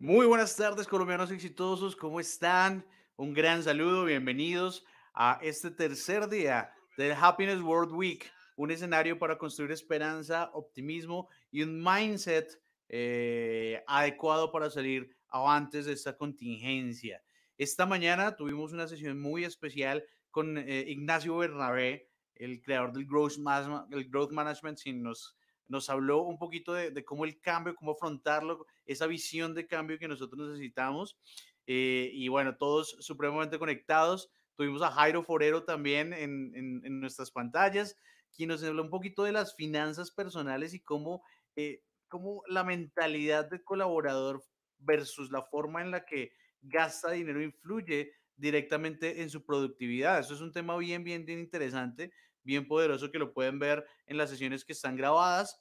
Muy buenas tardes, colombianos exitosos, ¿cómo están? Un gran saludo, bienvenidos a este tercer día del Happiness World Week, un escenario para construir esperanza, optimismo y un mindset eh, adecuado para salir antes de esta contingencia. Esta mañana tuvimos una sesión muy especial con eh, Ignacio Bernabé, el creador del Growth, Growth Management, sin nos nos habló un poquito de, cómo el cambio, cómo afrontarlo, esa visión de cambio que nosotros necesitamos. Eh, y bueno, todos supremamente conectados. Tuvimos a Jairo Forero también en, nuestras pantallas, quien nos habló un poquito de las finanzas personales y cómo, eh, cómo la mentalidad del colaborador versus la forma en la que gasta dinero influye directamente en su productividad. Eso es un tema bien, bien, bien interesante bien poderoso que lo pueden ver en las sesiones que están grabadas.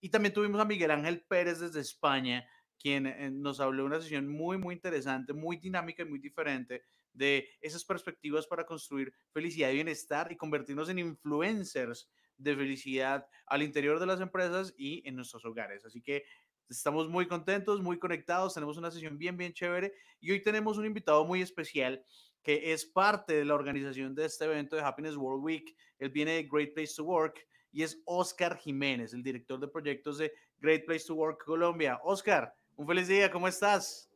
Y también tuvimos a Miguel Ángel Pérez desde España, quien eh, nos habló de una sesión muy, muy interesante, muy dinámica y muy diferente de esas perspectivas para construir felicidad y bienestar y convertirnos en influencers de felicidad al interior de las empresas y en nuestros hogares. Así que estamos muy contentos, muy conectados, tenemos una sesión bien, bien chévere y hoy tenemos un invitado muy especial que es parte de la organización de este evento de Happiness World Week. Él viene de Great Place to Work y es Oscar Jiménez, el director de proyectos de Great Place to Work Colombia. Oscar, un feliz día, ¿cómo estás?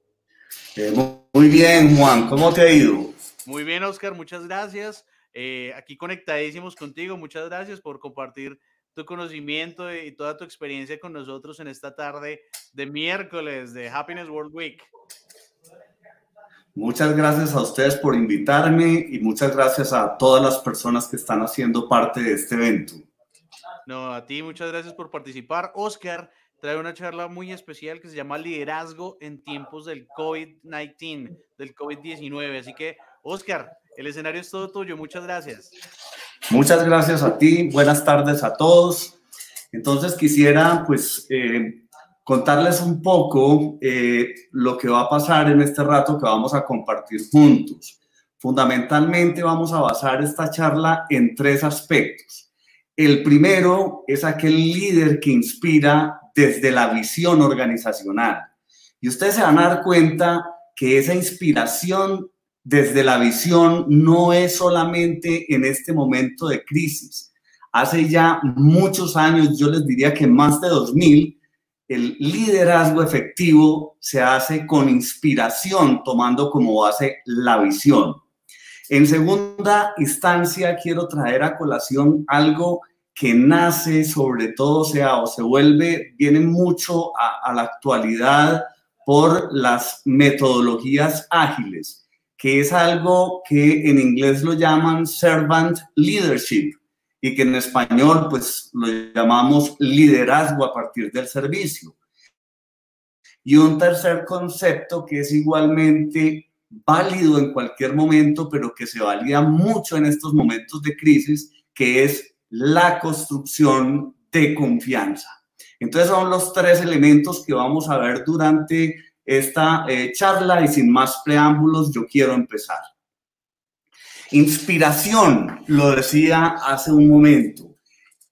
Eh, muy bien, Juan, ¿cómo te ha ido? Muy bien, Oscar, muchas gracias. Eh, aquí conectadísimos contigo, muchas gracias por compartir tu conocimiento y toda tu experiencia con nosotros en esta tarde de miércoles de Happiness World Week. Muchas gracias a ustedes por invitarme y muchas gracias a todas las personas que están haciendo parte de este evento. No, a ti muchas gracias por participar. Oscar trae una charla muy especial que se llama Liderazgo en tiempos del COVID-19, del COVID-19. Así que, Oscar, el escenario es todo tuyo. Muchas gracias. Muchas gracias a ti. Buenas tardes a todos. Entonces quisiera, pues, eh, contarles un poco eh, lo que va a pasar en este rato que vamos a compartir juntos. Fundamentalmente vamos a basar esta charla en tres aspectos. El primero es aquel líder que inspira desde la visión organizacional. Y ustedes se van a dar cuenta que esa inspiración desde la visión no es solamente en este momento de crisis. Hace ya muchos años, yo les diría que más de 2000, el liderazgo efectivo se hace con inspiración, tomando como base la visión. En segunda instancia, quiero traer a colación algo que nace sobre todo, sea, o se vuelve, viene mucho a la actualidad por las metodologías ágiles, que es algo que en inglés lo llaman servant leadership y que en español pues lo llamamos liderazgo a partir del servicio. Y un tercer concepto que es igualmente válido en cualquier momento, pero que se valida mucho en estos momentos de crisis, que es la construcción de confianza. Entonces son los tres elementos que vamos a ver durante esta eh, charla y sin más preámbulos, yo quiero empezar. Inspiración, lo decía hace un momento.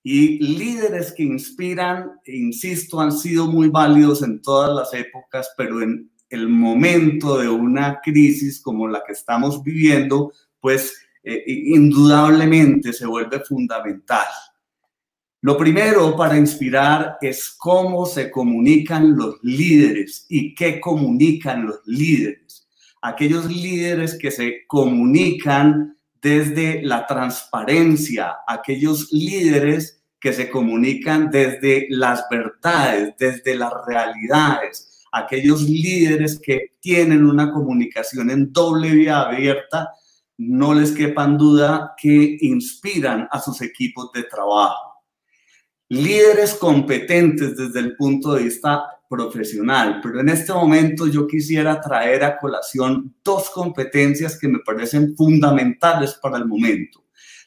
Y líderes que inspiran, insisto, han sido muy válidos en todas las épocas, pero en el momento de una crisis como la que estamos viviendo, pues eh, indudablemente se vuelve fundamental. Lo primero para inspirar es cómo se comunican los líderes y qué comunican los líderes aquellos líderes que se comunican desde la transparencia, aquellos líderes que se comunican desde las verdades, desde las realidades, aquellos líderes que tienen una comunicación en doble vía abierta, no les quepan duda que inspiran a sus equipos de trabajo. Líderes competentes desde el punto de vista profesional, pero en este momento yo quisiera traer a colación dos competencias que me parecen fundamentales para el momento.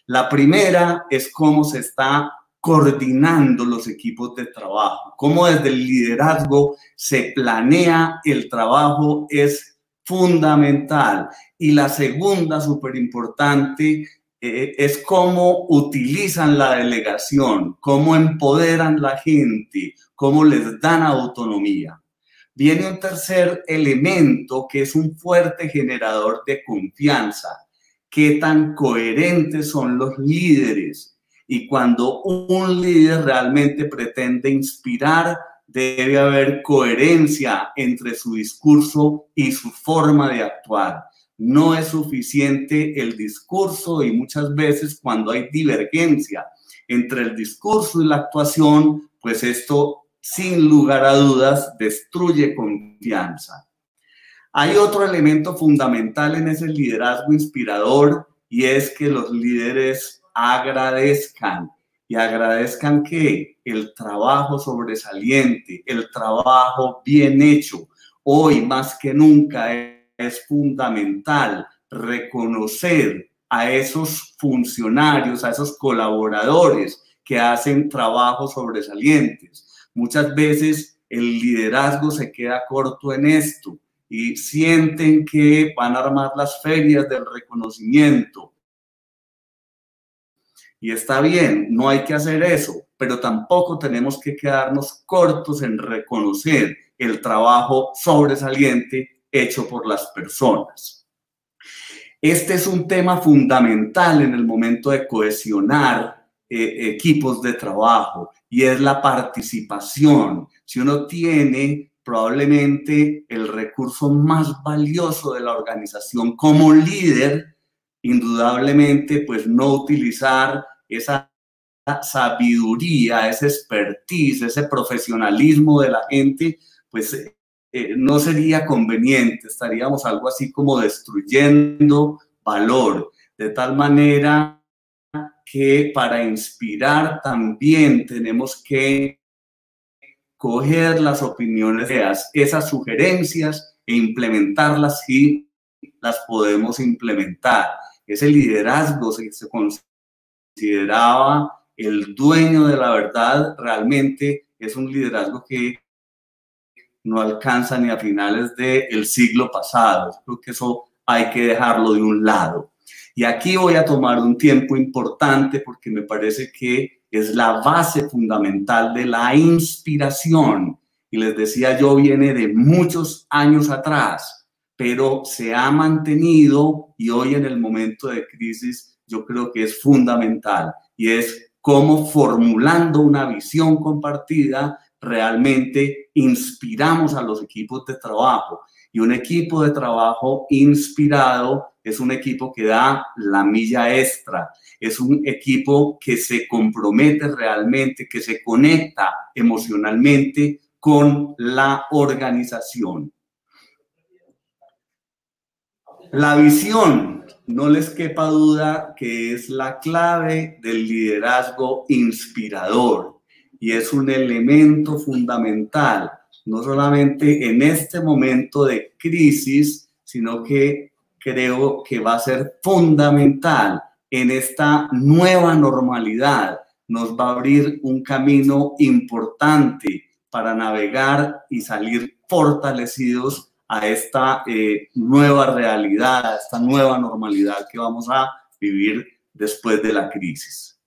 La primera es cómo se está coordinando los equipos de trabajo, cómo desde el liderazgo se planea el trabajo es fundamental. Y la segunda, súper importante, eh, es cómo utilizan la delegación, cómo empoderan la gente, cómo les dan autonomía. viene un tercer elemento que es un fuerte generador de confianza. ¿Qué tan coherentes son los líderes? Y cuando un líder realmente pretende inspirar, debe haber coherencia entre su discurso y su forma de actuar. No es suficiente el discurso y muchas veces cuando hay divergencia entre el discurso y la actuación, pues esto sin lugar a dudas destruye confianza. Hay otro elemento fundamental en ese liderazgo inspirador y es que los líderes agradezcan y agradezcan que el trabajo sobresaliente, el trabajo bien hecho, hoy más que nunca es fundamental reconocer a esos funcionarios, a esos colaboradores que hacen trabajos sobresalientes Muchas veces el liderazgo se queda corto en esto y sienten que van a armar las ferias del reconocimiento. Y está bien, no hay que hacer eso, pero tampoco tenemos que quedarnos cortos en reconocer el trabajo sobresaliente hecho por las personas. Este es un tema fundamental en el momento de cohesionar eh, equipos de trabajo y es la participación. Si uno tiene probablemente el recurso más valioso de la organización como líder, indudablemente pues no utilizar esa sabiduría, ese expertise, ese profesionalismo de la gente, pues eh, no sería conveniente, estaríamos algo así como destruyendo valor, de tal manera que para inspirar también tenemos que coger las opiniones de esas sugerencias e implementarlas si las podemos implementar. Ese liderazgo se, se consideraba el dueño de la verdad, realmente es un liderazgo que no alcanza ni a finales del siglo pasado. Creo que eso hay que dejarlo de un lado. Y aquí voy a tomar un tiempo importante porque me parece que es la base fundamental de la inspiración. Y les decía yo, viene de muchos años atrás, pero se ha mantenido y hoy en el momento de crisis yo creo que es fundamental. Y es cómo formulando una visión compartida realmente inspiramos a los equipos de trabajo. Y un equipo de trabajo inspirado es un equipo que da la milla extra, es un equipo que se compromete realmente, que se conecta emocionalmente con la organización. La visión, no les quepa duda que es la clave del liderazgo inspirador y es un elemento fundamental, no solamente en este momento de crisis, sino que creo que va a ser fundamental en esta nueva normalidad. Nos va a abrir un camino importante para navegar y salir fortalecidos a esta eh, nueva realidad, a esta nueva normalidad que vamos a vivir después de la crisis.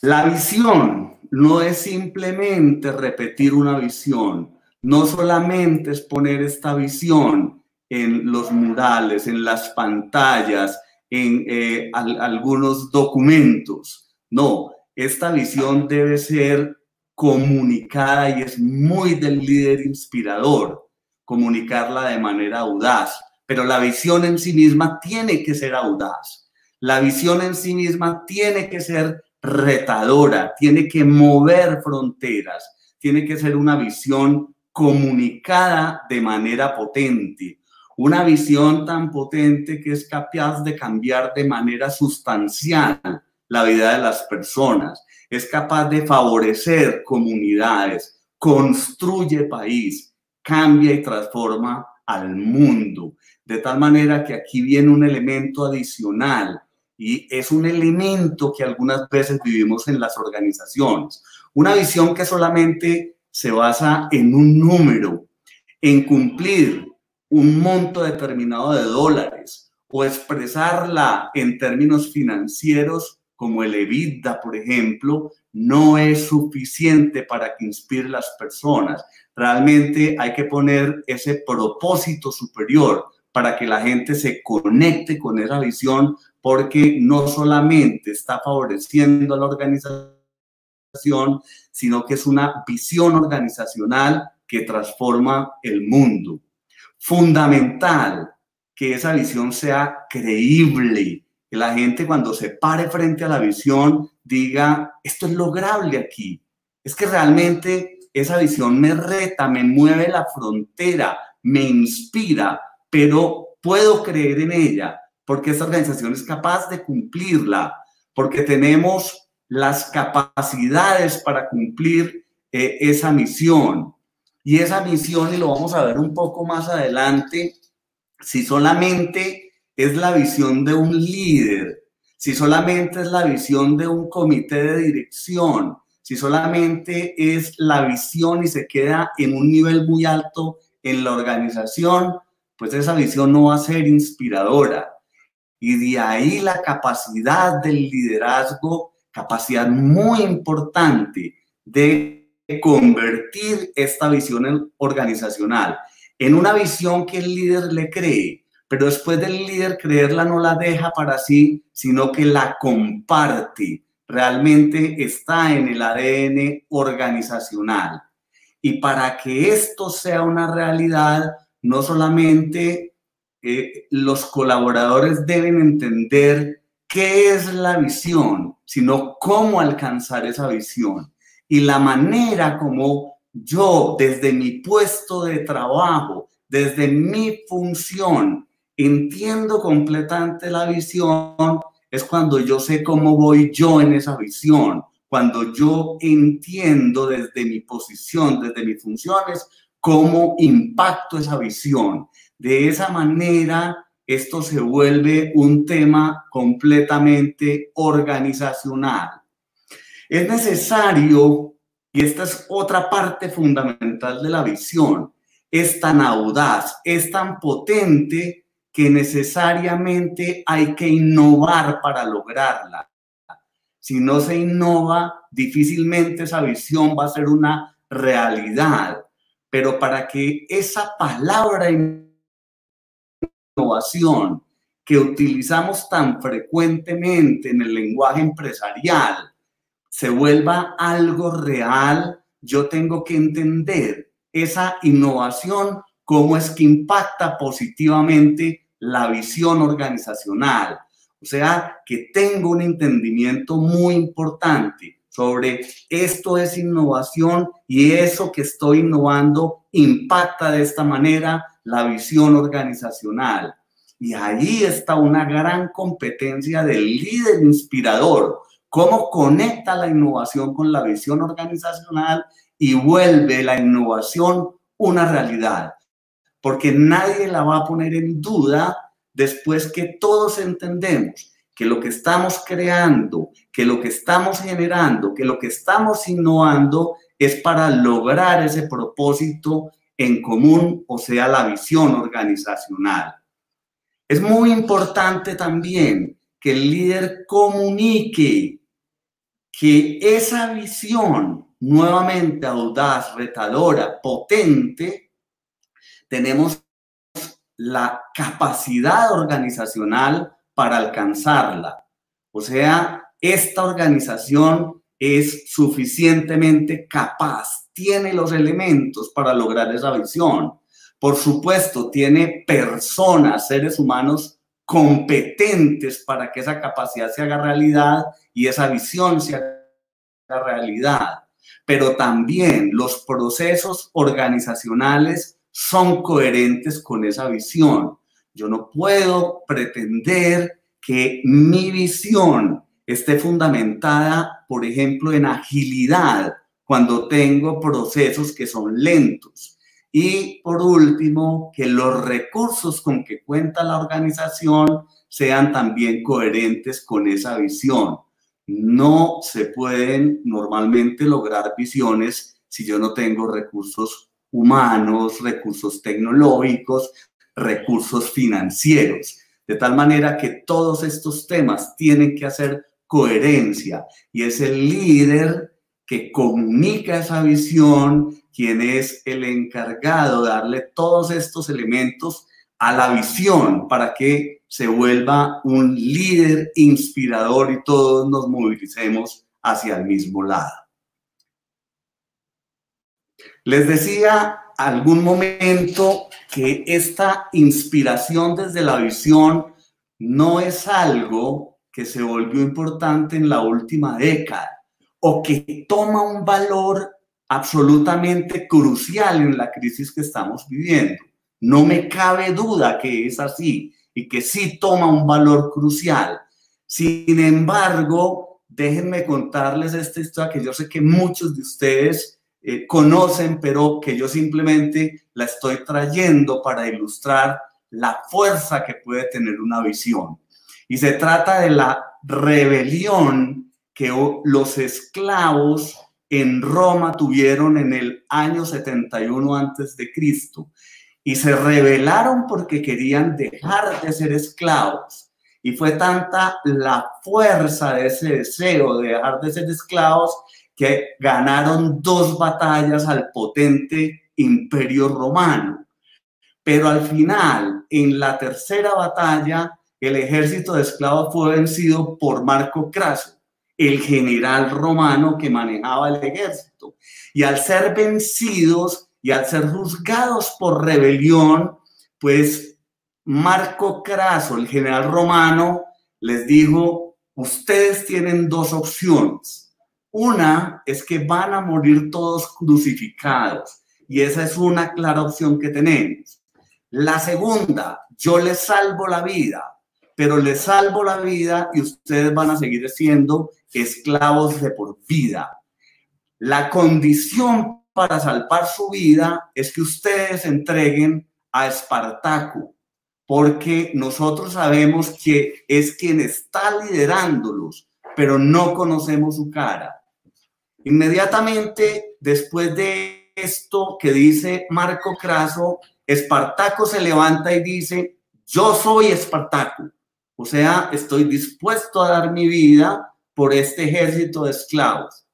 La visión no es simplemente repetir una visión, no solamente es poner esta visión en los murales, en las pantallas, en eh, algunos documentos. No, esta visión debe ser comunicada y es muy del líder inspirador comunicarla de manera audaz, pero la visión en sí misma tiene que ser audaz. La visión en sí misma tiene que ser retadora, tiene que mover fronteras, tiene que ser una visión comunicada de manera potente, una visión tan potente que es capaz de cambiar de manera sustancial la vida de las personas, es capaz de favorecer comunidades, construye país, cambia y transforma al mundo. De tal manera que aquí viene un elemento adicional y es un elemento que algunas veces vivimos en las organizaciones. Una visión que solamente se basa en un número, en cumplir un monto determinado de dólares o expresarla en términos financieros como el EBITDA, por ejemplo, no es suficiente para que inspire las personas. Realmente hay que poner ese propósito superior para que la gente se conecte con esa visión, porque no solamente está favoreciendo a la organización, sino que es una visión organizacional que transforma el mundo. Fundamental que esa visión sea creíble, que la gente cuando se pare frente a la visión diga, esto es lograble aquí. Es que realmente esa visión me reta, me mueve la frontera, me inspira, pero puedo creer en ella porque esta organización es capaz de cumplirla, porque tenemos las capacidades para cumplir eh, esa misión. Y esa misión, y lo vamos a ver un poco más adelante, si solamente es la visión de un líder, si solamente es la visión de un comité de dirección, si solamente es la visión y se queda en un nivel muy alto en la organización, pues esa visión no va a ser inspiradora. Y de ahí la capacidad del liderazgo, capacidad muy importante de convertir esta visión organizacional en una visión que el líder le cree, pero después del líder creerla no la deja para sí, sino que la comparte. Realmente está en el ADN organizacional. Y para que esto sea una realidad, no solamente eh, los colaboradores deben entender qué es la visión, sino cómo alcanzar esa visión. Y la manera como yo desde mi puesto de trabajo, desde mi función, entiendo completamente la visión, es cuando yo sé cómo voy yo en esa visión, cuando yo entiendo desde mi posición, desde mis funciones, cómo impacto esa visión. De esa manera, esto se vuelve un tema completamente organizacional. Es necesario y esta es otra parte fundamental de la visión. Es tan audaz, es tan potente que necesariamente hay que innovar para lograrla. Si no se innova, difícilmente esa visión va a ser una realidad. Pero para que esa palabra innovación que utilizamos tan frecuentemente en el lenguaje empresarial se vuelva algo real, yo tengo que entender esa innovación, cómo es que impacta positivamente la visión organizacional. O sea, que tengo un entendimiento muy importante sobre esto es innovación y eso que estoy innovando impacta de esta manera la visión organizacional. Y ahí está una gran competencia del líder inspirador, cómo conecta la innovación con la visión organizacional y vuelve la innovación una realidad, porque nadie la va a poner en duda después que todos entendemos que lo que estamos creando, que lo que estamos generando, que lo que estamos innovando es para lograr ese propósito en común, o sea, la visión organizacional. Es muy importante también que el líder comunique que esa visión nuevamente audaz, retadora, potente, tenemos la capacidad organizacional para alcanzarla. O sea, esta organización es suficientemente capaz, tiene los elementos para lograr esa visión. Por supuesto, tiene personas, seres humanos competentes para que esa capacidad se haga realidad y esa visión se haga realidad. Pero también los procesos organizacionales son coherentes con esa visión. Yo no puedo pretender que mi visión esté fundamentada, por ejemplo, en agilidad cuando tengo procesos que son lentos y por último, que los recursos con que cuenta la organización sean también coherentes con esa visión. No se pueden normalmente lograr visiones si yo no tengo recursos humanos, recursos tecnológicos, recursos financieros. De tal manera que todos estos temas tienen que hacer coherencia y es el líder que comunica esa visión, quien es el encargado de darle todos estos elementos a la visión para que se vuelva un líder inspirador y todos nos movilicemos hacia el mismo lado. Les decía algún momento que esta inspiración desde la visión no es algo que se volvió importante en la última década o que toma un valor absolutamente crucial en la crisis que estamos viviendo. No me cabe duda que es así y que sí toma un valor crucial. Sin embargo, déjenme contarles esta historia que yo sé que muchos de ustedes eh, conocen, pero que yo simplemente la estoy trayendo para ilustrar la fuerza que puede tener una visión. Y se trata de la rebelión que los esclavos en Roma tuvieron en el año 71 antes de Cristo y se rebelaron porque querían dejar de ser esclavos. Y fue tanta la fuerza de ese deseo de dejar de ser esclavos que ganaron dos batallas al potente imperio romano. Pero al final, en la tercera batalla, el ejército de esclavos fue vencido por Marco Craso, el general romano que manejaba el ejército. Y al ser vencidos, y al ser juzgados por rebelión, pues Marco Craso, el general romano, les dijo, ustedes tienen dos opciones. Una es que van a morir todos crucificados y esa es una clara opción que tenemos. La segunda, yo les salvo la vida, pero les salvo la vida y ustedes van a seguir siendo esclavos de por vida. La condición para salvar su vida es que ustedes entreguen a Espartaco, porque nosotros sabemos que es quien está liderándolos, pero no conocemos su cara. Inmediatamente después de esto que dice Marco Craso, Espartaco se levanta y dice, yo soy Espartaco, o sea, estoy dispuesto a dar mi vida por este ejército de esclavos.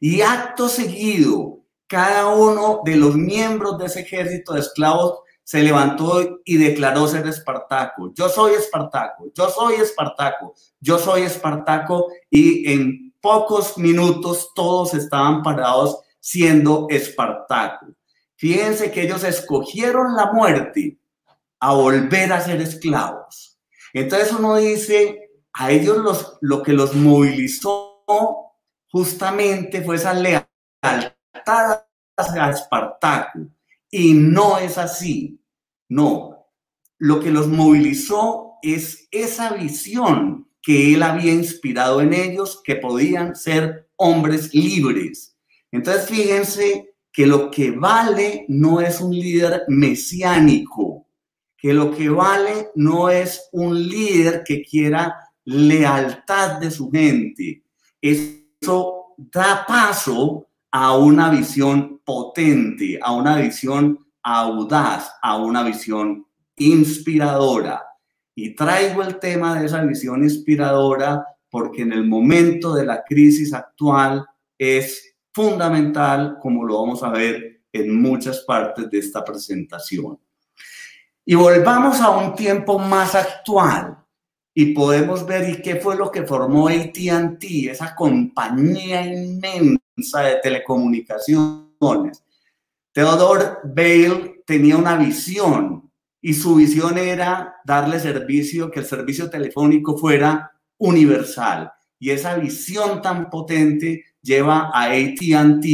Y acto seguido, cada uno de los miembros de ese ejército de esclavos se levantó y declaró ser Espartaco. Yo soy Espartaco, yo soy Espartaco, yo soy Espartaco. Y en pocos minutos todos estaban parados siendo Espartaco. Fíjense que ellos escogieron la muerte a volver a ser esclavos. Entonces uno dice, a ellos los, lo que los movilizó justamente fue esa lealtad a Espartaco. Y no es así. No. Lo que los movilizó es esa visión que él había inspirado en ellos, que podían ser hombres libres. Entonces, fíjense que lo que vale no es un líder mesiánico, que lo que vale no es un líder que quiera lealtad de su gente, es eso da paso a una visión potente, a una visión audaz, a una visión inspiradora. Y traigo el tema de esa visión inspiradora porque en el momento de la crisis actual es fundamental, como lo vamos a ver en muchas partes de esta presentación. Y volvamos a un tiempo más actual, y podemos ver y qué fue lo que formó ATT, esa compañía inmensa de telecomunicaciones. Theodore Bale tenía una visión y su visión era darle servicio, que el servicio telefónico fuera universal. Y esa visión tan potente lleva a ATT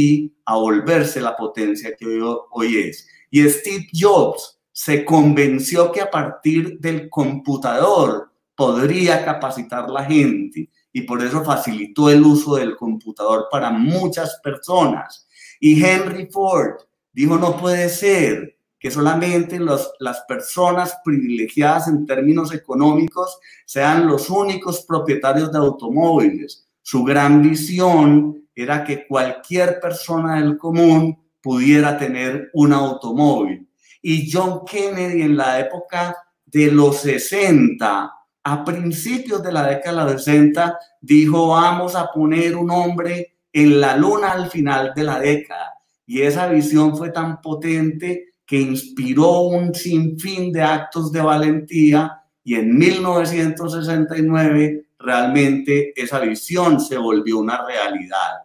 a volverse la potencia que hoy, hoy es. Y Steve Jobs se convenció que a partir del computador podría capacitar la gente y por eso facilitó el uso del computador para muchas personas. Y Henry Ford dijo, no puede ser que solamente los, las personas privilegiadas en términos económicos sean los únicos propietarios de automóviles. Su gran visión era que cualquier persona del común pudiera tener un automóvil. Y John Kennedy en la época de los 60 a principios de la década de 60 dijo, vamos a poner un hombre en la luna al final de la década. Y esa visión fue tan potente que inspiró un sinfín de actos de valentía y en 1969 realmente esa visión se volvió una realidad.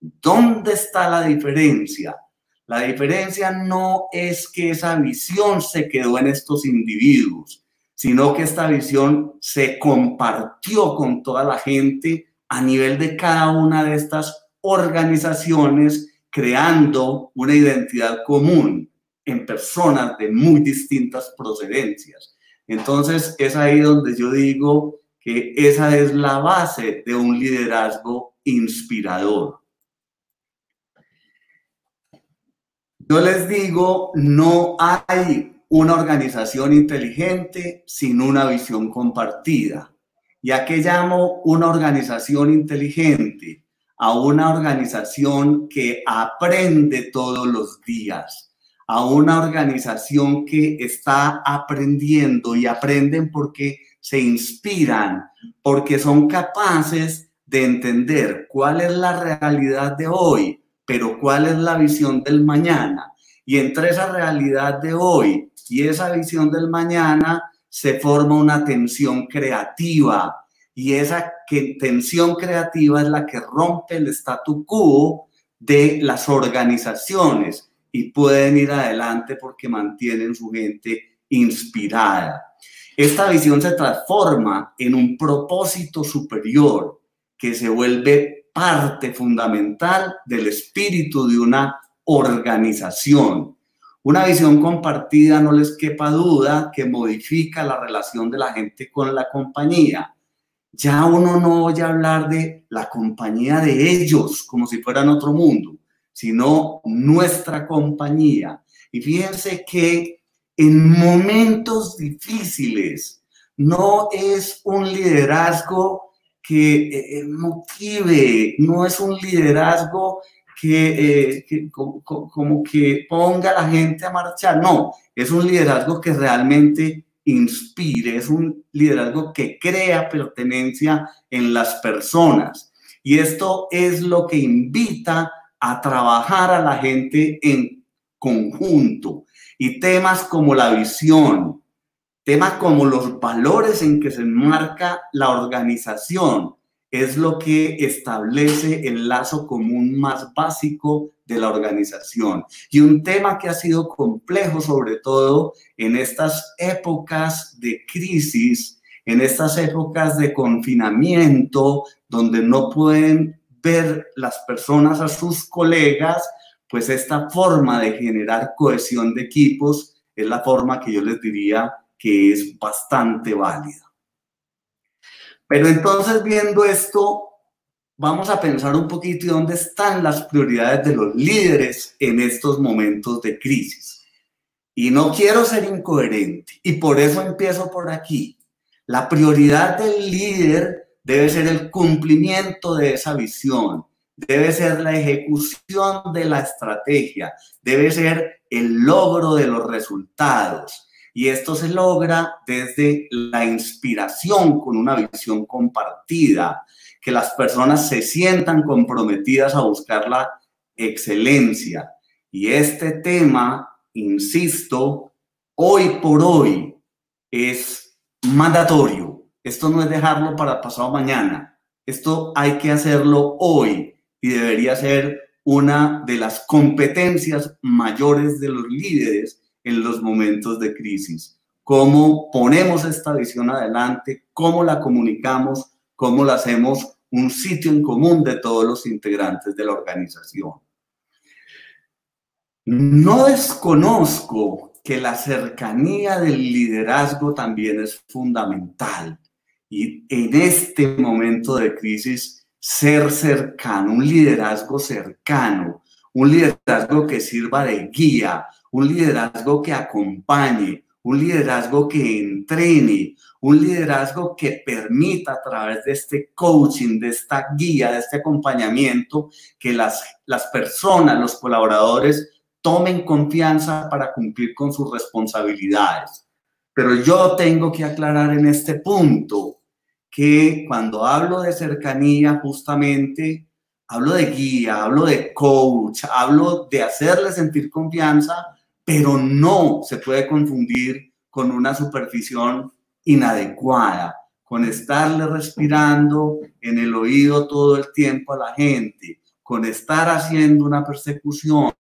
¿Dónde está la diferencia? La diferencia no es que esa visión se quedó en estos individuos, sino que esta visión se compartió con toda la gente a nivel de cada una de estas organizaciones, creando una identidad común en personas de muy distintas procedencias. Entonces es ahí donde yo digo que esa es la base de un liderazgo inspirador. Yo les digo, no hay una organización inteligente sin una visión compartida. ¿Y a qué llamo una organización inteligente? A una organización que aprende todos los días, a una organización que está aprendiendo y aprenden porque se inspiran, porque son capaces de entender cuál es la realidad de hoy, pero cuál es la visión del mañana. Y entre esa realidad de hoy y esa visión del mañana se forma una tensión creativa. Y esa tensión creativa es la que rompe el statu quo de las organizaciones y pueden ir adelante porque mantienen su gente inspirada. Esta visión se transforma en un propósito superior que se vuelve parte fundamental del espíritu de una organización. Una visión compartida, no les quepa duda, que modifica la relación de la gente con la compañía. Ya uno no oye hablar de la compañía de ellos como si fueran otro mundo sino nuestra compañía. Y fíjense que en momentos difíciles no es un liderazgo que eh, eh, motive, no es un liderazgo que, eh, como, que ponga a la gente a marchar, no, es un liderazgo que realmente inspire, es un liderazgo que crea pertenencia en las personas. Y esto es lo que invita a trabajar a la gente en conjunto. Y temas como la visión, temas como los valores en que se enmarca la organización, es lo que establece el lazo común más básico de la organización. Y un tema que ha sido complejo, sobre todo en estas épocas de crisis, en estas épocas de confinamiento, donde no pueden ver las personas a sus colegas, pues esta forma de generar cohesión de equipos es la forma que yo les diría que es bastante válida. Pero entonces viendo esto, vamos a pensar un poquito dónde están las prioridades de los líderes en estos momentos de crisis. Y no quiero ser incoherente y por eso empiezo por aquí. La prioridad del líder debe ser el cumplimiento de esa visión, debe ser la ejecución de la estrategia, debe ser el logro de los resultados. Y esto se logra desde la inspiración con una visión compartida, que las personas se sientan comprometidas a buscar la excelencia. Y este tema, insisto, hoy por hoy es mandatorio esto no es dejarlo para pasado mañana. Esto hay que hacerlo hoy y debería ser una de las competencias mayores de los líderes en los momentos de crisis. Cómo ponemos esta visión adelante, cómo la comunicamos, cómo la hacemos un sitio en común de todos los integrantes de la organización. No desconozco que la cercanía del liderazgo también es fundamental. Y en este momento de crisis, ser cercano, un liderazgo cercano, un liderazgo que sirva de guía, un liderazgo que acompañe, un liderazgo que entrene, un liderazgo que permita a través de este coaching, de esta guía, de este acompañamiento, que las, las personas, los colaboradores tomen confianza para cumplir con sus responsabilidades. Pero yo tengo que aclarar en este punto que cuando hablo de cercanía, justamente hablo de guía, hablo de coach, hablo de hacerle sentir confianza, pero no se puede confundir con una supervisión inadecuada, con estarle respirando en el oído todo el tiempo a la gente, con estar haciendo una persecución,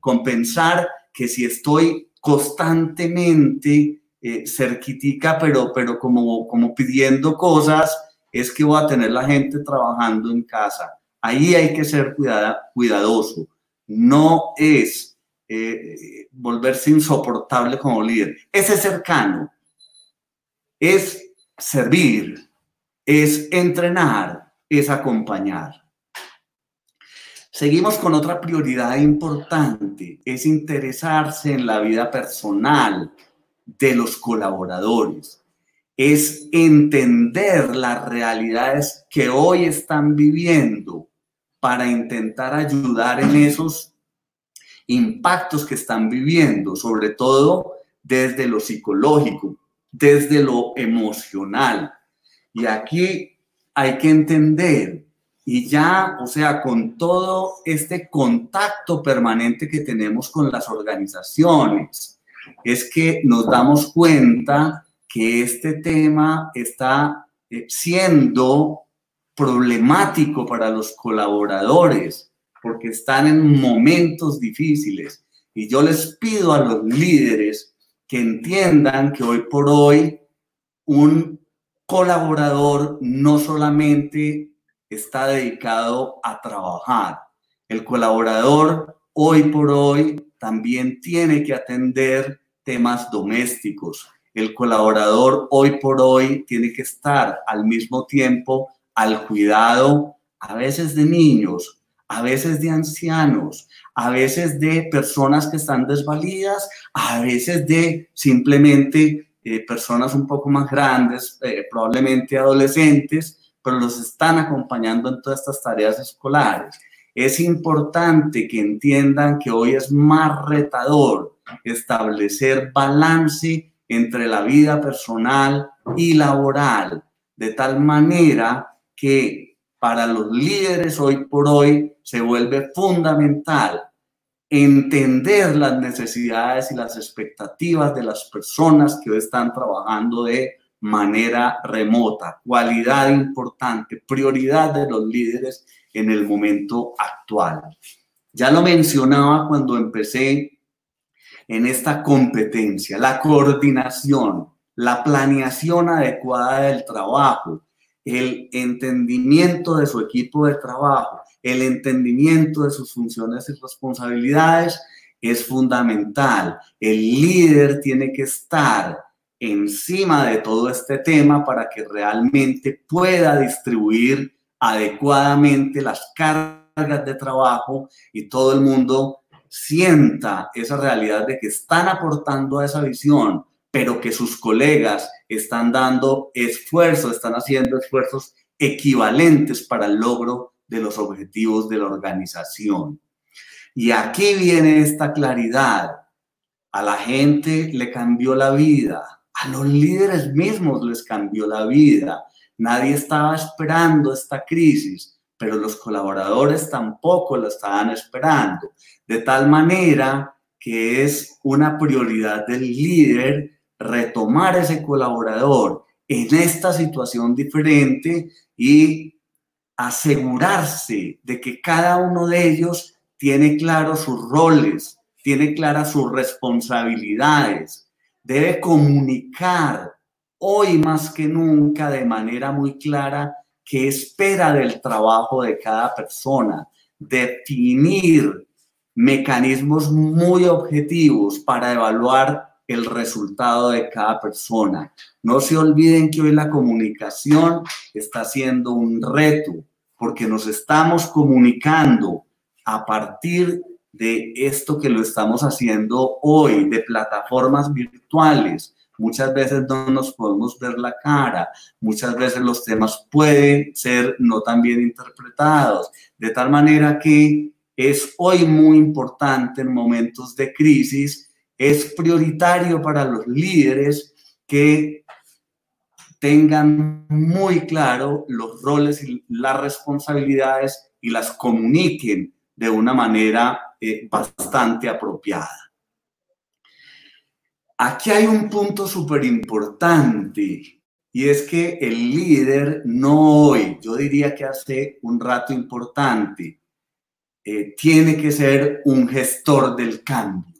con pensar que si estoy constantemente eh, pero, pero como, como pidiendo cosas, es que voy a tener la gente trabajando en casa. Ahí hay que ser cuidada, cuidadoso. No es eh, volverse insoportable como líder. Ese cercano es servir, es entrenar, es acompañar. Seguimos con otra prioridad importante, es interesarse en la vida personal de los colaboradores, es entender las realidades que hoy están viviendo para intentar ayudar en esos impactos que están viviendo, sobre todo desde lo psicológico, desde lo emocional. Y aquí hay que entender, y ya, o sea, con todo este contacto permanente que tenemos con las organizaciones, es que nos damos cuenta que este tema está eh, siendo problemático para los colaboradores porque están en momentos difíciles. Y yo les pido a los líderes que entiendan que hoy por hoy un colaborador no solamente está dedicado a trabajar, el colaborador hoy por hoy también tiene que atender temas domésticos. El colaborador hoy por hoy tiene que estar al mismo tiempo al cuidado a veces de niños, a veces de ancianos, a veces de personas que están desvalidas, a veces de simplemente eh, personas un poco más grandes, eh, probablemente adolescentes, pero los están acompañando en todas estas tareas escolares. Es importante que entiendan que hoy es más retador establecer balance entre la vida personal y laboral, de tal manera que para los líderes hoy por hoy se vuelve fundamental entender las necesidades y las expectativas de las personas que están trabajando de manera remota, cualidad importante, prioridad de los líderes en el momento actual. Ya lo mencionaba cuando empecé en esta competencia, la coordinación, la planeación adecuada del trabajo, el entendimiento de su equipo de trabajo, el entendimiento de sus funciones y responsabilidades es fundamental. El líder tiene que estar encima de todo este tema para que realmente pueda distribuir adecuadamente las cargas de trabajo y todo el mundo sienta esa realidad de que están aportando a esa visión, pero que sus colegas están dando esfuerzos, están haciendo esfuerzos equivalentes para el logro de los objetivos de la organización. Y aquí viene esta claridad. A la gente le cambió la vida, a los líderes mismos les cambió la vida. Nadie estaba esperando esta crisis, pero los colaboradores tampoco la estaban esperando. De tal manera que es una prioridad del líder retomar ese colaborador en esta situación diferente y asegurarse de que cada uno de ellos tiene claros sus roles, tiene claras sus responsabilidades, debe comunicar hoy más que nunca de manera muy clara qué espera del trabajo de cada persona, definir mecanismos muy objetivos para evaluar el resultado de cada persona. No se olviden que hoy la comunicación está siendo un reto porque nos estamos comunicando a partir de esto que lo estamos haciendo hoy, de plataformas virtuales. Muchas veces no nos podemos ver la cara, muchas veces los temas pueden ser no tan bien interpretados, de tal manera que es hoy muy importante en momentos de crisis es prioritario para los líderes que tengan muy claro los roles y las responsabilidades y las comuniquen de una manera eh, bastante apropiada. Aquí hay un punto súper importante y es que el líder no hoy, yo diría que hace un rato importante, eh, tiene que ser un gestor del cambio.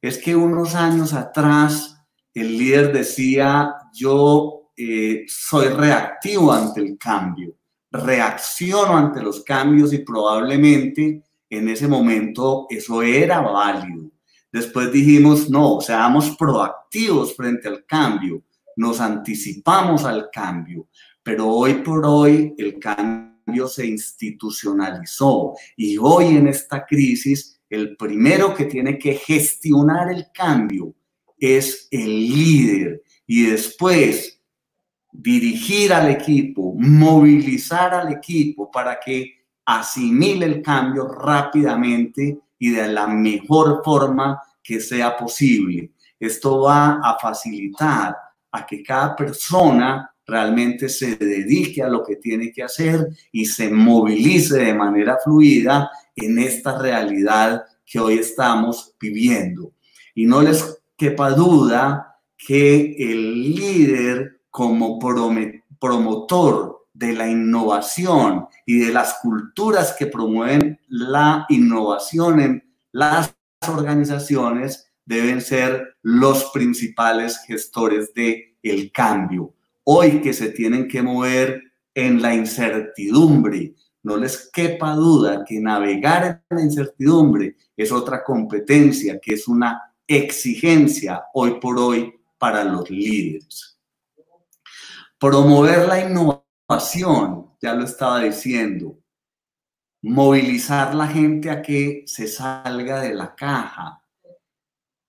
Es que unos años atrás el líder decía, yo eh, soy reactivo ante el cambio, reacciono ante los cambios y probablemente en ese momento eso era válido. Después dijimos, no, seamos proactivos frente al cambio, nos anticipamos al cambio, pero hoy por hoy el cambio se institucionalizó y hoy en esta crisis el primero que tiene que gestionar el cambio es el líder y después dirigir al equipo, movilizar al equipo para que asimile el cambio rápidamente y de la mejor forma que sea posible. Esto va a facilitar a que cada persona realmente se dedique a lo que tiene que hacer y se movilice de manera fluida en esta realidad que hoy estamos viviendo. Y no les quepa duda que el líder como promotor de la innovación y de las culturas que promueven la innovación en las organizaciones deben ser los principales gestores de el cambio. Hoy que se tienen que mover en la incertidumbre, no les quepa duda que navegar en la incertidumbre es otra competencia, que es una exigencia hoy por hoy para los líderes. Promover la innovación, ya lo estaba diciendo, movilizar la gente a que se salga de la caja,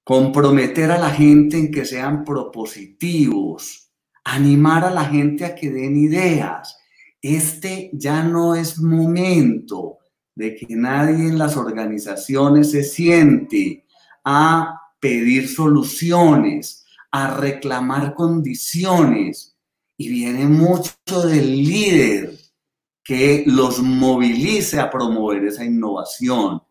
comprometer a la gente en que sean propositivos, animar a la gente a que den ideas. Este ya no es momento de que nadie en las organizaciones se siente a pedir soluciones, a reclamar condiciones. Y viene mucho del líder que los movilice a promover esa innovación,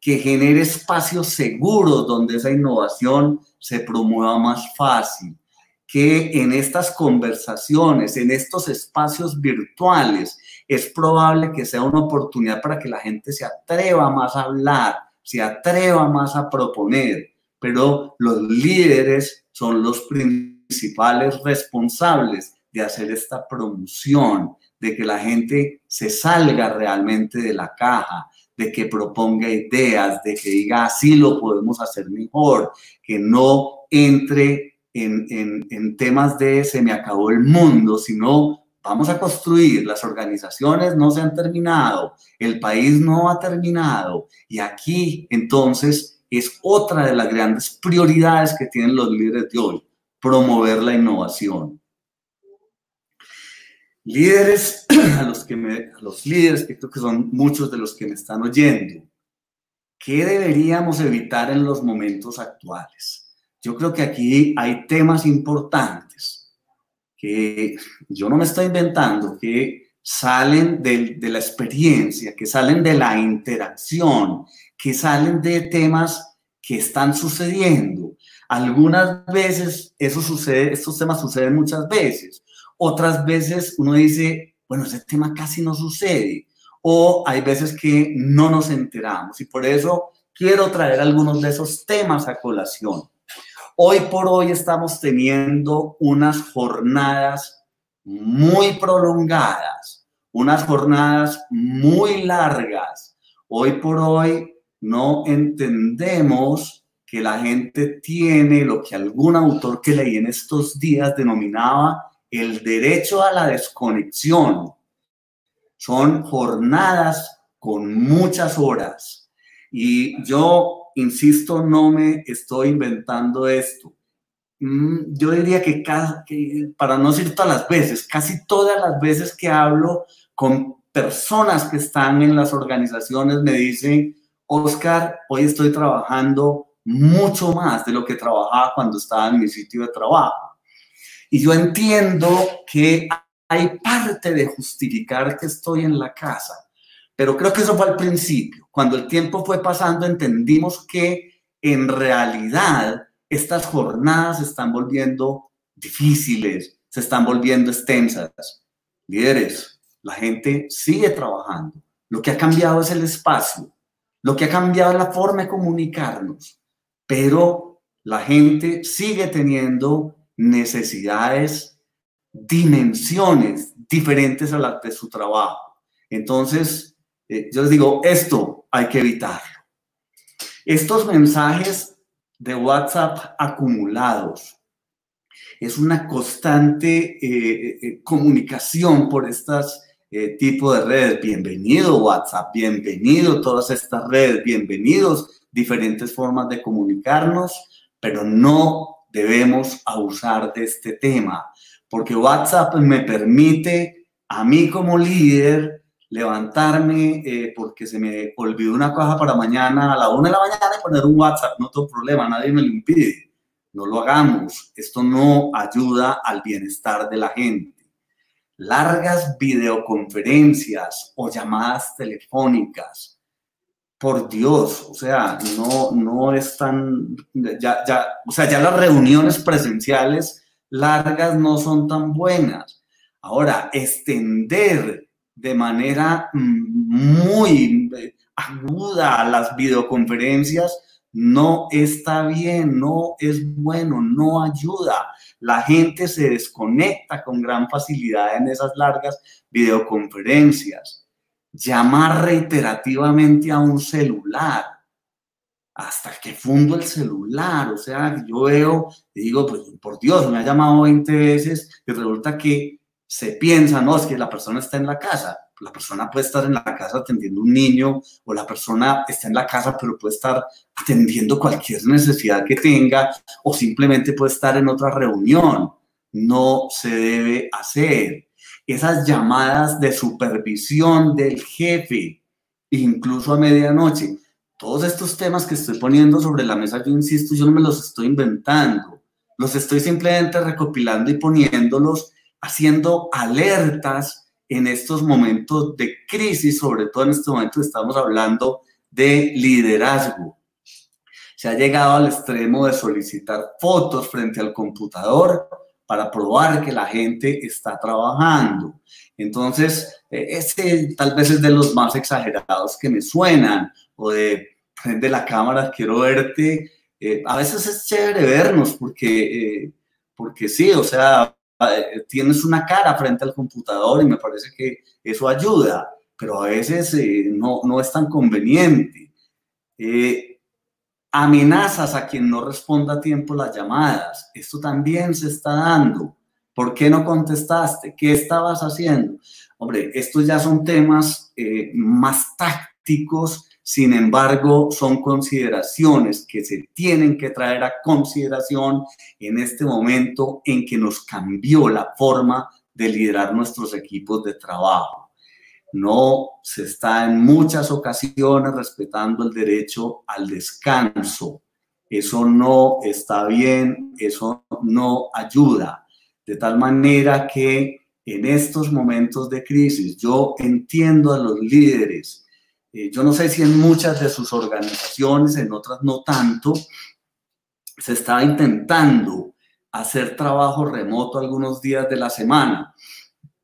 que genere espacios seguros donde esa innovación se promueva más fácil, que en estas conversaciones, en estos espacios virtuales, es probable que sea una oportunidad para que la gente se atreva más a hablar, se atreva más a proponer, pero los líderes son los principales responsables de hacer esta promoción, de que la gente se salga realmente de la caja, de que proponga ideas, de que diga así lo podemos hacer mejor, que no entre en, en temas de se me acabó el mundo, sino vamos a construir, las organizaciones no se han terminado, el país no ha terminado y aquí entonces es otra de las grandes prioridades que tienen los líderes de hoy, promover la innovación. Líderes, a los, que me, los líderes, que creo que son muchos de los que me están oyendo, ¿qué deberíamos evitar en los momentos actuales? Yo creo que aquí hay temas importantes que yo no me estoy inventando, que salen de, de la experiencia, que salen de la interacción que salen de temas que están sucediendo. Algunas veces eso sucede, estos temas suceden muchas veces. Otras veces uno dice, bueno, ese tema casi no sucede. O hay veces que no nos enteramos. Y por eso quiero traer algunos de esos temas a colación. Hoy por hoy estamos teniendo unas jornadas muy prolongadas, unas jornadas muy largas. Hoy por hoy no entendemos que la gente tiene lo que algún autor que leí en estos días denominaba el derecho a la desconexión. Son jornadas con muchas horas. Y yo, insisto, no me estoy inventando esto. Mm, yo diría que, que, para no decir todas las veces, casi todas las veces que hablo con personas que están en las organizaciones me dicen, Oscar, hoy estoy trabajando mucho más de lo que trabajaba cuando estaba en mi sitio de trabajo. Y yo entiendo que hay parte de justificar que estoy en la casa, pero creo que eso fue al principio. Cuando el tiempo fue pasando, entendimos que en realidad estas jornadas se están volviendo difíciles, se están volviendo extensas. Líderes, la gente sigue trabajando. Lo que ha cambiado es el espacio. Lo que ha cambiado es la forma de comunicarnos. Pero la gente sigue teniendo necesidades, dimensiones diferentes a las de su trabajo. Entonces, eh, yo les digo, esto hay que evitarlo. Estos mensajes de WhatsApp acumulados es una constante eh, eh, comunicación por estas tipo de redes. Bienvenido WhatsApp, bienvenido todas estas redes, bienvenidos diferentes formas de comunicarnos, pero no debemos abusar de este tema, porque WhatsApp me permite a mí como líder levantarme eh, porque se me olvidó una caja para mañana a la una de la mañana y poner un WhatsApp, no tengo problema, nadie me lo impide. No lo hagamos. Esto no ayuda al bienestar de la gente. Largas videoconferencias o llamadas telefónicas por Dios, o sea, no, no es tan, ya, ya, o sea, ya las reuniones presenciales largas no son tan buenas. Ahora, extender de manera muy aguda las videoconferencias no está bien, no es bueno, no ayuda. La gente se desconecta con gran facilidad en esas largas videoconferencias llamar reiterativamente a un celular hasta que fundo el celular. O sea, yo veo y digo, pues por Dios, me ha llamado 20 veces y resulta que se piensa, no, es que la persona está en la casa. La persona puede estar en la casa atendiendo un niño o la persona está en la casa pero puede estar atendiendo cualquier necesidad que tenga o simplemente puede estar en otra reunión. No se debe hacer esas llamadas de supervisión del jefe, incluso a medianoche. Todos estos temas que estoy poniendo sobre la mesa, yo insisto, yo no me los estoy inventando, los estoy simplemente recopilando y poniéndolos, haciendo alertas en estos momentos de crisis, sobre todo en este momento estamos hablando de liderazgo. Se ha llegado al extremo de solicitar fotos frente al computador para probar que la gente está trabajando. Entonces, eh, ese tal vez es de los más exagerados que me suenan, o de prende la cámara, quiero verte. Eh, a veces es chévere vernos porque, eh, porque sí, o sea, tienes una cara frente al computador y me parece que eso ayuda, pero a veces no, no es tan conveniente amenazas a quien no responda a tiempo las llamadas. Esto también se está dando. ¿Por qué no contestaste? ¿Qué estabas haciendo? Hombre, estos ya son temas eh, más tácticos, sin embargo, son consideraciones que se tienen que traer a consideración en este momento en que nos cambió la forma de liderar nuestros equipos de trabajo no se está en muchas ocasiones respetando el derecho al descanso. Eso no está bien, eso no ayuda. De tal manera que en estos momentos de crisis yo entiendo a los líderes. Eh, yo no sé si en muchas de sus organizaciones, en otras no tanto, se está intentando hacer trabajo remoto algunos días de la semana.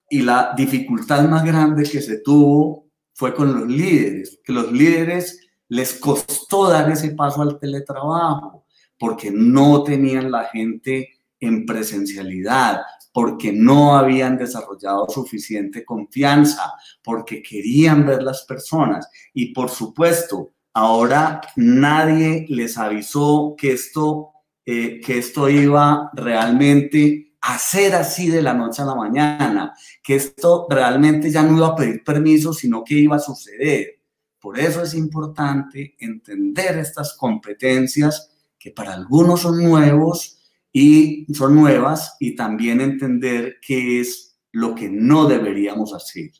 Y la dificultad más grande que se tuvo fue con los líderes, que los líderes les costó dar ese paso al teletrabajo, porque no tenían la gente en presencialidad, porque no habían desarrollado suficiente confianza, porque querían ver las personas. Y por supuesto, ahora nadie les avisó que esto, eh, que esto iba realmente hacer así de la noche a la mañana, que esto realmente ya no iba a pedir permiso, sino que iba a suceder. Por eso es importante entender estas competencias que para algunos son nuevos y son nuevas y también entender qué es lo que no deberíamos hacer.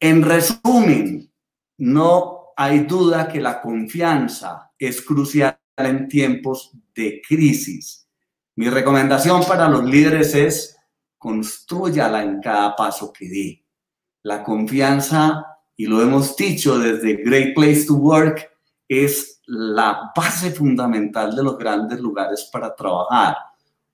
En resumen, no hay duda que la confianza es crucial en tiempos de crisis Mi recomendación para los líderes es construyala en cada paso que dé. La confianza, y lo hemos dicho desde Great Place to Work, es la base fundamental de los grandes lugares para trabajar.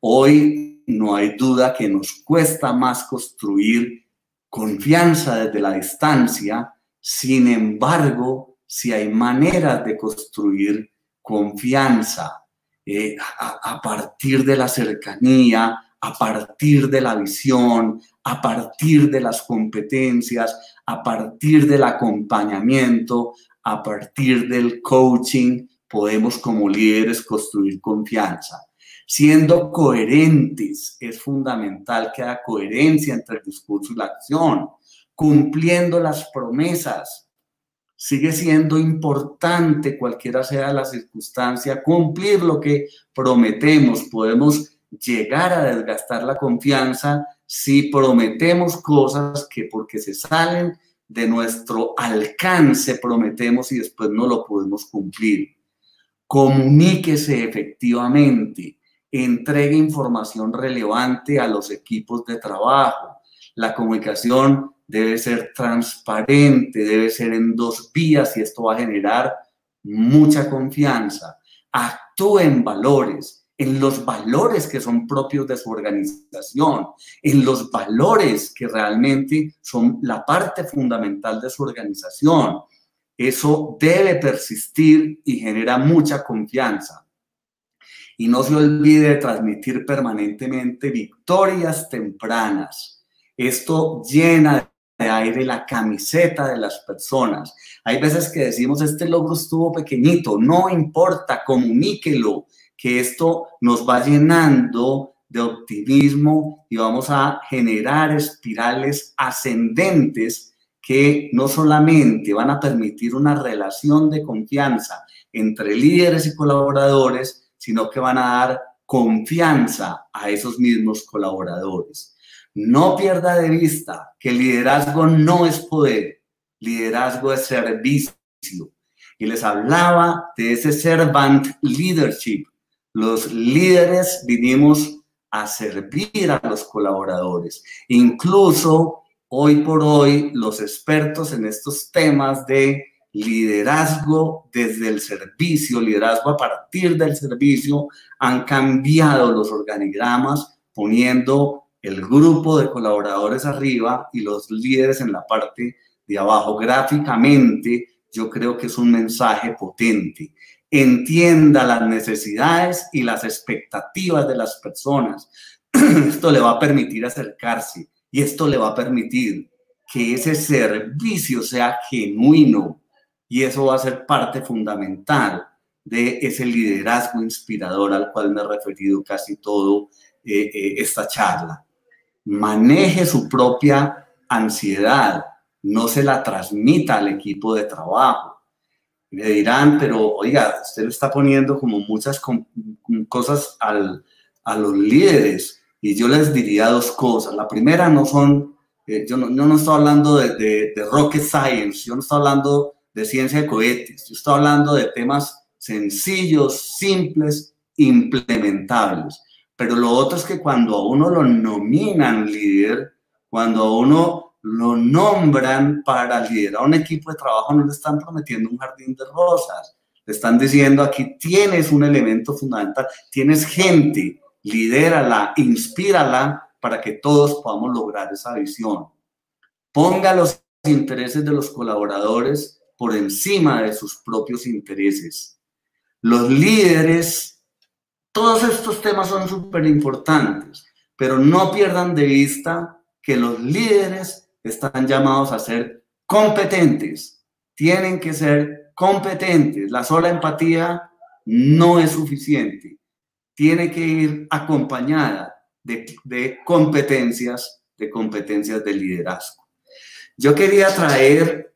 Hoy no hay duda que nos cuesta más construir confianza desde la distancia, sin embargo, si hay maneras de construir confianza eh, a, partir de la cercanía, a partir de la visión, a partir de las competencias, a partir del acompañamiento, a partir del coaching, podemos como líderes construir confianza. Siendo coherentes, es fundamental que haya coherencia entre el discurso y la acción, cumpliendo las promesas. Sigue siendo importante, cualquiera sea la circunstancia, cumplir lo que prometemos. Podemos llegar a desgastar la confianza si prometemos cosas que porque se salen de nuestro alcance prometemos y después no lo podemos cumplir. Comuníquese efectivamente, entregue información relevante a los equipos de trabajo. La comunicación debe ser transparente, debe ser en dos vías y esto va a generar mucha confianza. Actúe en valores en los valores que son propios de su organización, en los valores que realmente son la parte fundamental de su organización. Eso debe persistir y genera mucha confianza. Y no se olvide de transmitir permanentemente victorias tempranas. Esto llena de aire la camiseta de las personas. Hay veces que decimos, este logro estuvo pequeñito, no importa, comuníquelo, que esto nos va llenando de optimismo y vamos a generar espirales ascendentes que no solamente van a permitir una relación de confianza entre líderes y colaboradores, sino que van a dar confianza a esos mismos colaboradores. No pierda de vista que liderazgo no es poder, liderazgo es servicio. Y les hablaba de ese servant leadership, los líderes vinimos a servir a los colaboradores. Incluso hoy por hoy los expertos en estos temas de liderazgo desde el servicio, liderazgo a partir del servicio, han cambiado los organigramas poniendo el grupo de colaboradores arriba y los líderes en la parte de abajo. Gráficamente, yo creo que es un mensaje potente entienda las necesidades y las expectativas de las personas. Esto le va a permitir acercarse y esto le va a permitir que ese servicio sea genuino y eso va a ser parte fundamental de ese liderazgo inspirador al cual me he referido casi todo eh, eh, esta charla. Maneje su propia ansiedad, no se la transmita al equipo de trabajo me dirán, pero oiga, usted le está poniendo como muchas cosas al, a los líderes. Y yo les diría dos cosas. La primera no son, eh, yo, no, yo, no, estoy hablando de, de, de, rocket science, yo no estoy hablando de ciencia de cohetes, yo estoy hablando de temas sencillos, simples, implementables. Pero lo otro es que cuando a uno lo nominan líder, cuando a uno lo nombran para liderar un equipo de trabajo, no le están prometiendo un jardín de rosas. Le están diciendo, aquí tienes un elemento fundamental, tienes gente, lidérala, inspírala para que todos podamos lograr esa visión. Ponga los intereses de los colaboradores por encima de sus propios intereses. Los líderes, todos estos temas son súper importantes, pero no pierdan de vista que los líderes están llamados a ser competentes, tienen que ser competentes. La sola empatía no es suficiente, tiene que ir acompañada de, competencias, de competencias de liderazgo. Yo quería traer,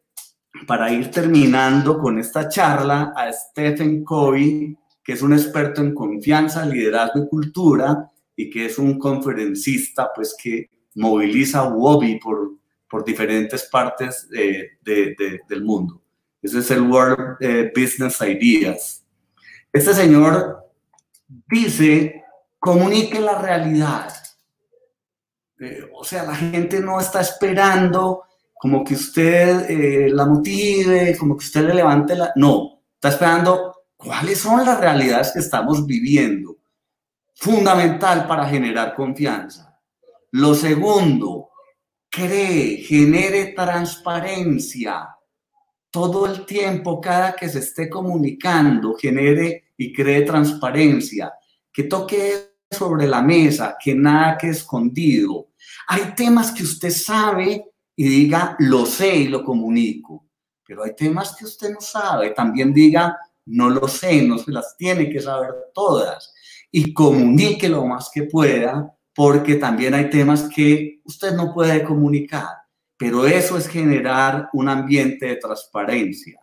para ir terminando con esta charla, a Stephen Covey, que es un experto en confianza, liderazgo y cultura, y que es un conferencista, pues que moviliza Wobby por por diferentes partes del mundo. Ese es el World eh, Business Ideas. Este señor dice comunique la realidad. Eh, o sea, la gente no está esperando como que usted eh, la motive, como que usted le levante la... No, está esperando cuáles son las realidades que estamos viviendo. Fundamental para generar confianza. Lo segundo, cree, genere transparencia. Todo el tiempo, cada que se esté comunicando, genere y cree transparencia. Que toque sobre la mesa, que nada que escondido. Hay temas que usted sabe y diga, lo sé y lo comunico. Pero hay temas que usted no sabe. También diga, no lo sé, no se las tiene que saber todas. Y comunique lo más que pueda, porque también hay temas que usted no puede comunicar. Pero eso es generar un ambiente de transparencia.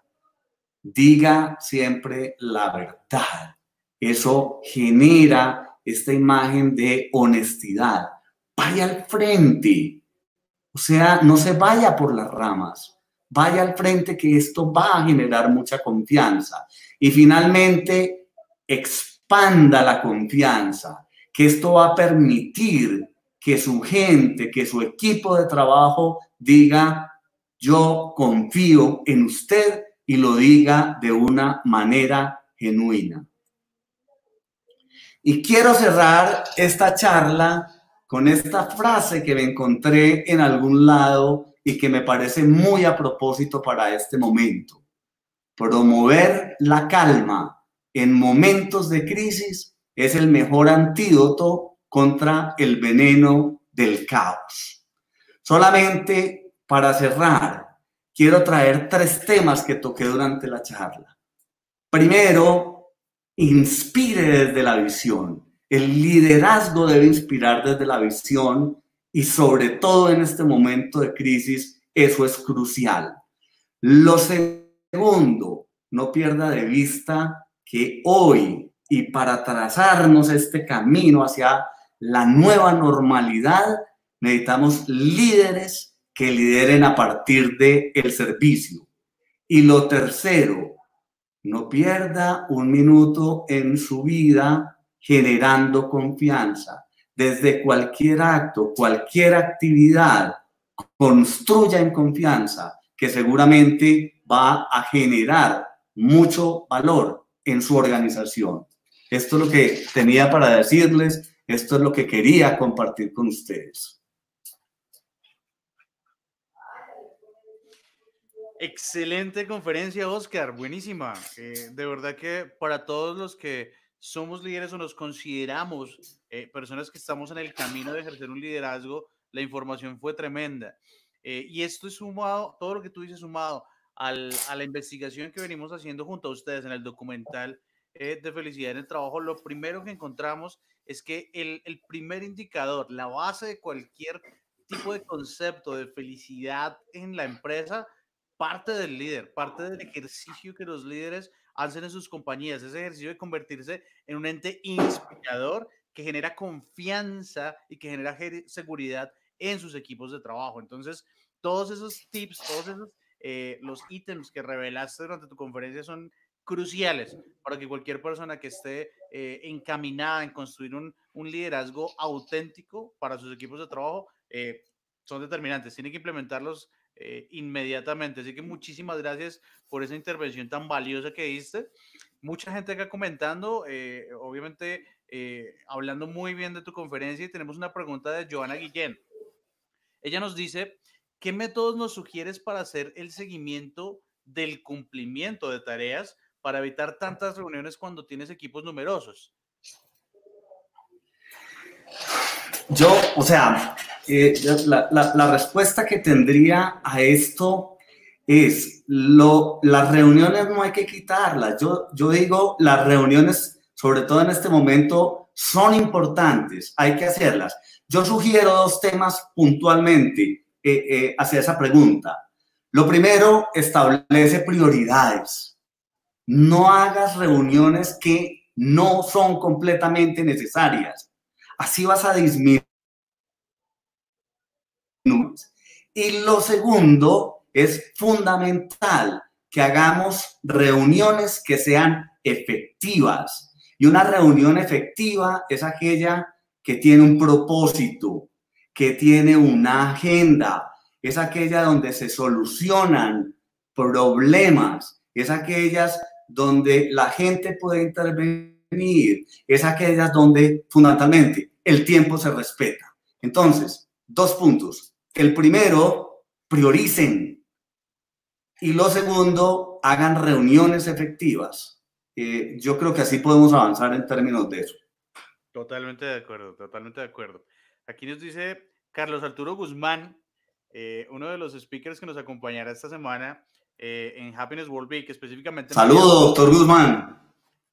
Diga siempre la verdad. Eso genera esta imagen de honestidad. Vaya al frente, o sea, no se vaya por las ramas, vaya al frente que esto va a generar mucha confianza. Y finalmente, expanda la confianza, que esto va a permitir que su gente, que su equipo de trabajo diga, yo confío en usted y lo diga de una manera genuina. Y quiero cerrar esta charla con esta frase que me encontré en algún lado y que me parece muy a propósito para este momento. Promover la calma en momentos de crisis es el mejor antídoto contra el veneno del caos. Solamente para cerrar, quiero traer tres temas que toqué durante la charla. Primero, inspire desde la visión. El liderazgo debe inspirar desde la visión y sobre todo en este momento de crisis, eso es crucial. Lo segundo, no pierda de vista que hoy y para trazarnos este camino hacia la nueva normalidad, necesitamos líderes que lideren a partir del el servicio. Y lo tercero, no pierda un minuto en su vida generando confianza. Desde cualquier acto, cualquier actividad, construya en confianza, que seguramente va a generar mucho valor en su organización. Esto es lo que tenía para decirles, esto es lo que quería compartir con ustedes. Excelente conferencia, Oscar, buenísima. Eh, de verdad que para todos los que somos líderes o nos consideramos eh, personas que estamos en el camino de ejercer un liderazgo, la información fue tremenda. Eh, y esto es sumado, todo lo que tú dices sumado al, a la investigación que venimos haciendo junto a ustedes en el documental eh, de felicidad en el trabajo, lo primero que encontramos es que el, el primer indicador, la base de cualquier tipo de concepto de felicidad en la empresa, parte del líder, parte del ejercicio que los líderes hacen en sus compañías, ese ejercicio de convertirse en un ente inspirador que genera confianza y que genera seguridad en sus equipos de trabajo. Entonces, todos esos tips, todos esos eh, los ítems que revelaste durante tu conferencia son cruciales para que cualquier persona que esté eh, encaminada en construir un, un, liderazgo auténtico para sus equipos de trabajo eh, son determinantes. Tiene que implementarlos eh, inmediatamente. Así que muchísimas gracias por esa intervención tan valiosa que diste. Mucha gente acá comentando, eh, obviamente eh, hablando muy bien de tu conferencia y tenemos una pregunta de Joana Guillén. Ella nos dice, ¿qué métodos nos sugieres para hacer el seguimiento del cumplimiento de tareas para evitar tantas reuniones cuando tienes equipos numerosos? Yo, o sea, eh, la, respuesta que tendría a esto es, lo, las reuniones no hay que quitarlas. Yo, yo digo, las reuniones, sobre todo en este momento, son importantes, hay que hacerlas. Yo sugiero dos temas puntualmente eh, eh, hacia esa pregunta. Lo primero, establece prioridades. No hagas reuniones que no son completamente necesarias. Así vas a disminuir y lo segundo, es fundamental que hagamos reuniones que sean efectivas, Y una reunión efectiva es aquella que tiene un propósito, que tiene una agenda, es aquella donde se solucionan problemas, es aquellas donde la gente puede intervenir, es aquellas donde fundamentalmente el tiempo se respeta. Entonces, dos puntos. El primero, prioricen. Y lo segundo, hagan reuniones efectivas. Eh, yo creo que así podemos avanzar en términos de eso. Totalmente de acuerdo, totalmente de acuerdo. Aquí nos dice Carlos Arturo Guzmán, eh, uno de los speakers que nos acompañará esta semana eh, en Happiness World Week, específicamente. Saludos, doctor Guzmán.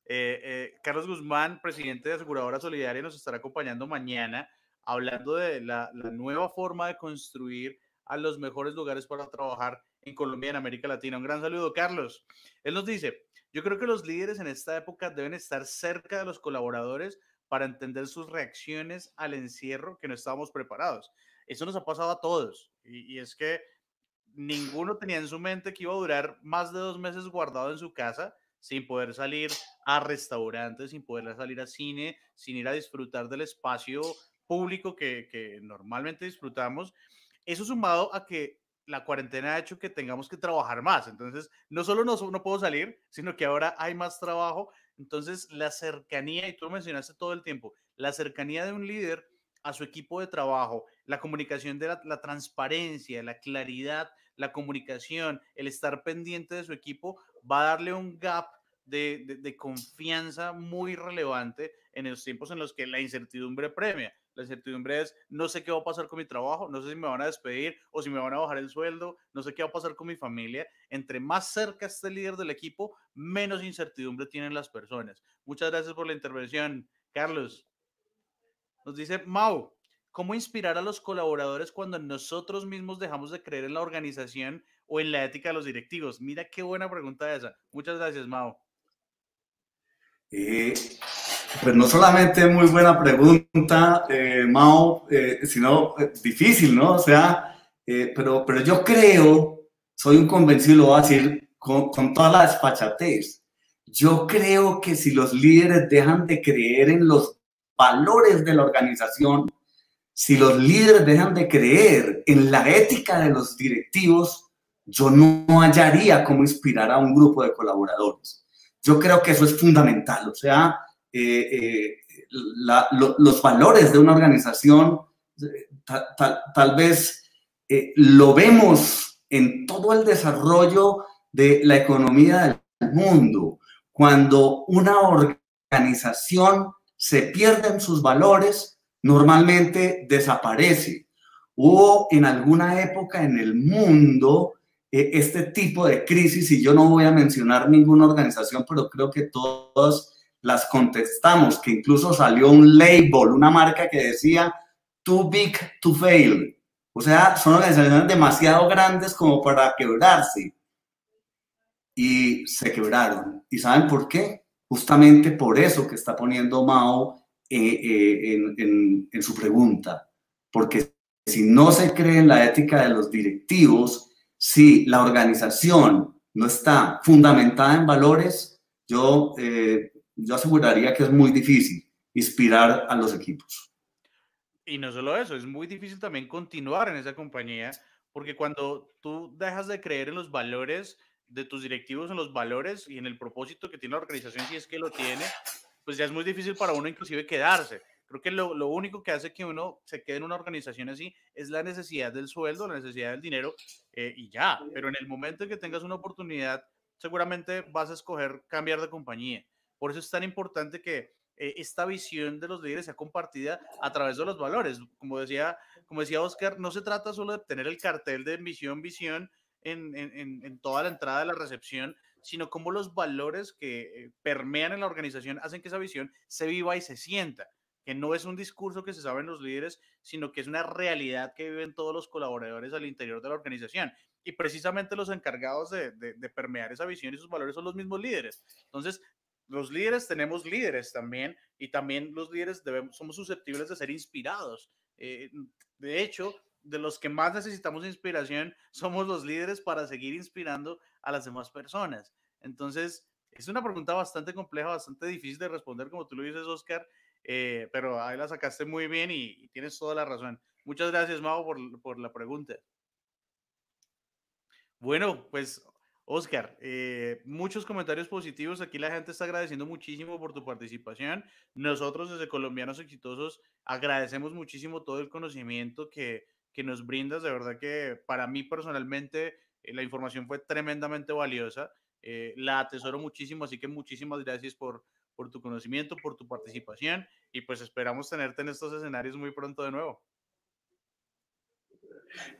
Eh, Carlos Guzmán, presidente de Aseguradora Solidaria, nos estará acompañando mañana hablando de la, la, nueva forma de construir a los mejores lugares para trabajar en Colombia y en América Latina. Un gran saludo, Carlos. Él nos dice, yo creo que los líderes en esta época deben estar cerca de los colaboradores para entender sus reacciones al encierro que no estábamos preparados. Eso nos ha pasado a todos. Y, es que ninguno tenía en su mente que iba a durar más de dos meses guardado en su casa sin poder salir a restaurantes, sin poder salir a cine, sin ir a disfrutar del espacio público que, normalmente disfrutamos. Eso sumado a que la cuarentena ha hecho que tengamos que trabajar más. Entonces, no solo no, no puedo salir, sino que ahora hay más trabajo. Entonces, la cercanía, y tú lo mencionaste todo el tiempo, la cercanía de un líder a su equipo de trabajo, la comunicación de la, transparencia, la claridad, la comunicación, el estar pendiente de su equipo, va a darle un gap de, confianza muy relevante en los tiempos en los que la incertidumbre premia. La incertidumbre es, no sé qué va a pasar con mi trabajo, no sé si me van a despedir o si me van a bajar el sueldo, no sé qué va a pasar con mi familia. Entre más cerca esté el líder del equipo, menos incertidumbre tienen las personas. Muchas gracias por la intervención, Carlos. Nos dice Mau, ¿cómo inspirar a los colaboradores cuando nosotros mismos dejamos de creer en la organización o en la ética de los directivos? Mira qué buena pregunta esa. Muchas gracias, Mau. Eh, pues no solamente muy buena pregunta, eh, Mao, eh, sino eh, difícil, ¿no? O sea, pero, pero yo creo, soy un convencido, lo voy a decir con, con toda la despachatez, yo creo que si los líderes dejan de creer en los valores de la organización, si los líderes dejan de creer en la ética de los directivos, yo no hallaría cómo inspirar a un grupo de colaboradores. Yo creo que eso es fundamental, o sea, eh, eh, los valores de una organización tal, vez eh, lo vemos en todo el desarrollo de la economía del mundo. Cuando una organización se pierden sus valores, normalmente desaparece. Hubo en alguna época en el mundo eh, este tipo de crisis, y yo no voy a mencionar ninguna organización, pero creo que todas las contestamos, que incluso salió un label, una marca que decía too big to fail. O sea, son organizaciones demasiado grandes como para quebrarse. Y se quebraron. ¿Y saben por qué? justamente por eso que está poniendo Mao eh, eh, en, su pregunta, porque si no se cree en la ética de los directivos, si la organización no está fundamentada en valores, yo, eh, yo aseguraría que es muy difícil inspirar a los equipos. Y no solo eso, es muy difícil también continuar en esa compañía, porque cuando tú dejas de creer en los valores, de tus directivos en los valores y en el propósito que tiene la organización, si es que lo tiene, pues ya es muy difícil para uno inclusive quedarse. Creo que lo, lo, único que hace que uno se quede en una organización así es la necesidad del sueldo, la necesidad del dinero eh, y ya. Pero en el momento en que tengas una oportunidad, seguramente vas a escoger cambiar de compañía. Por eso es tan importante que eh, esta visión de los líderes sea compartida a través de los valores. Como decía, como decía Oscar, no se trata solo de tener el cartel de misión, visión, en, toda la entrada de la recepción, sino cómo los valores que eh, permean en la organización hacen que esa visión se viva y se sienta, que no es un discurso que se saben los líderes, sino que es una realidad que viven todos los colaboradores al interior de la organización. Y precisamente los encargados de, permear esa visión y sus valores son los mismos líderes. Entonces, los líderes tenemos líderes también y también los líderes somos susceptibles de ser inspirados. Eh, de hecho, de los que más necesitamos inspiración somos los líderes para seguir inspirando a las demás personas. Entonces, Es una pregunta bastante compleja, bastante difícil de responder, como tú lo dices, Oscar, eh, pero ahí la sacaste muy bien y, tienes toda la razón. Muchas gracias, Mau, por, por la pregunta. Bueno, pues Oscar, eh, muchos comentarios positivos. Aquí la gente está agradeciendo muchísimo por tu participación. Nosotros desde Colombianos Exitosos agradecemos muchísimo todo el conocimiento que, que nos brindas. De verdad que para mí personalmente eh, la información fue tremendamente valiosa. Eh, la atesoro muchísimo, así que muchísimas gracias por, por tu conocimiento, por tu participación y pues esperamos tenerte en estos escenarios muy pronto de nuevo.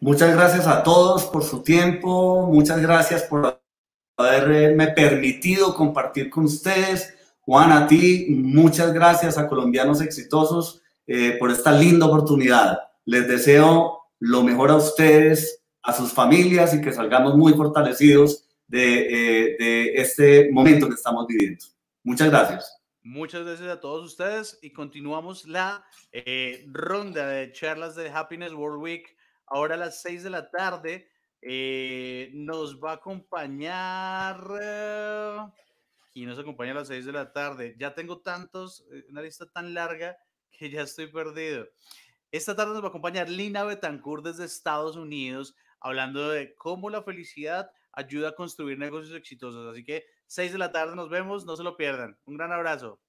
Muchas gracias a todos por su tiempo, muchas gracias por haberme permitido compartir con ustedes. Juan, a ti, muchas gracias a Colombianos Exitosos eh, por esta linda oportunidad. Les deseo lo mejor a ustedes, a sus familias y que salgamos muy fortalecidos de, eh, de este momento que estamos viviendo. Muchas gracias. Muchas gracias a todos ustedes y continuamos la eh, ronda de charlas de Happiness World Week ahora a las 6 de la tarde. Eh, nos va a acompañar. Eh, ¿Quién nos acompaña a las 6 de la tarde? Ya tengo tantos, eh, una lista tan larga que ya estoy perdido. Esta tarde nos va a acompañar Lina Betancourt desde Estados Unidos, hablando de cómo la felicidad ayuda a construir negocios exitosos. Así que 6 de la tarde nos vemos, no se lo pierdan. Un gran abrazo.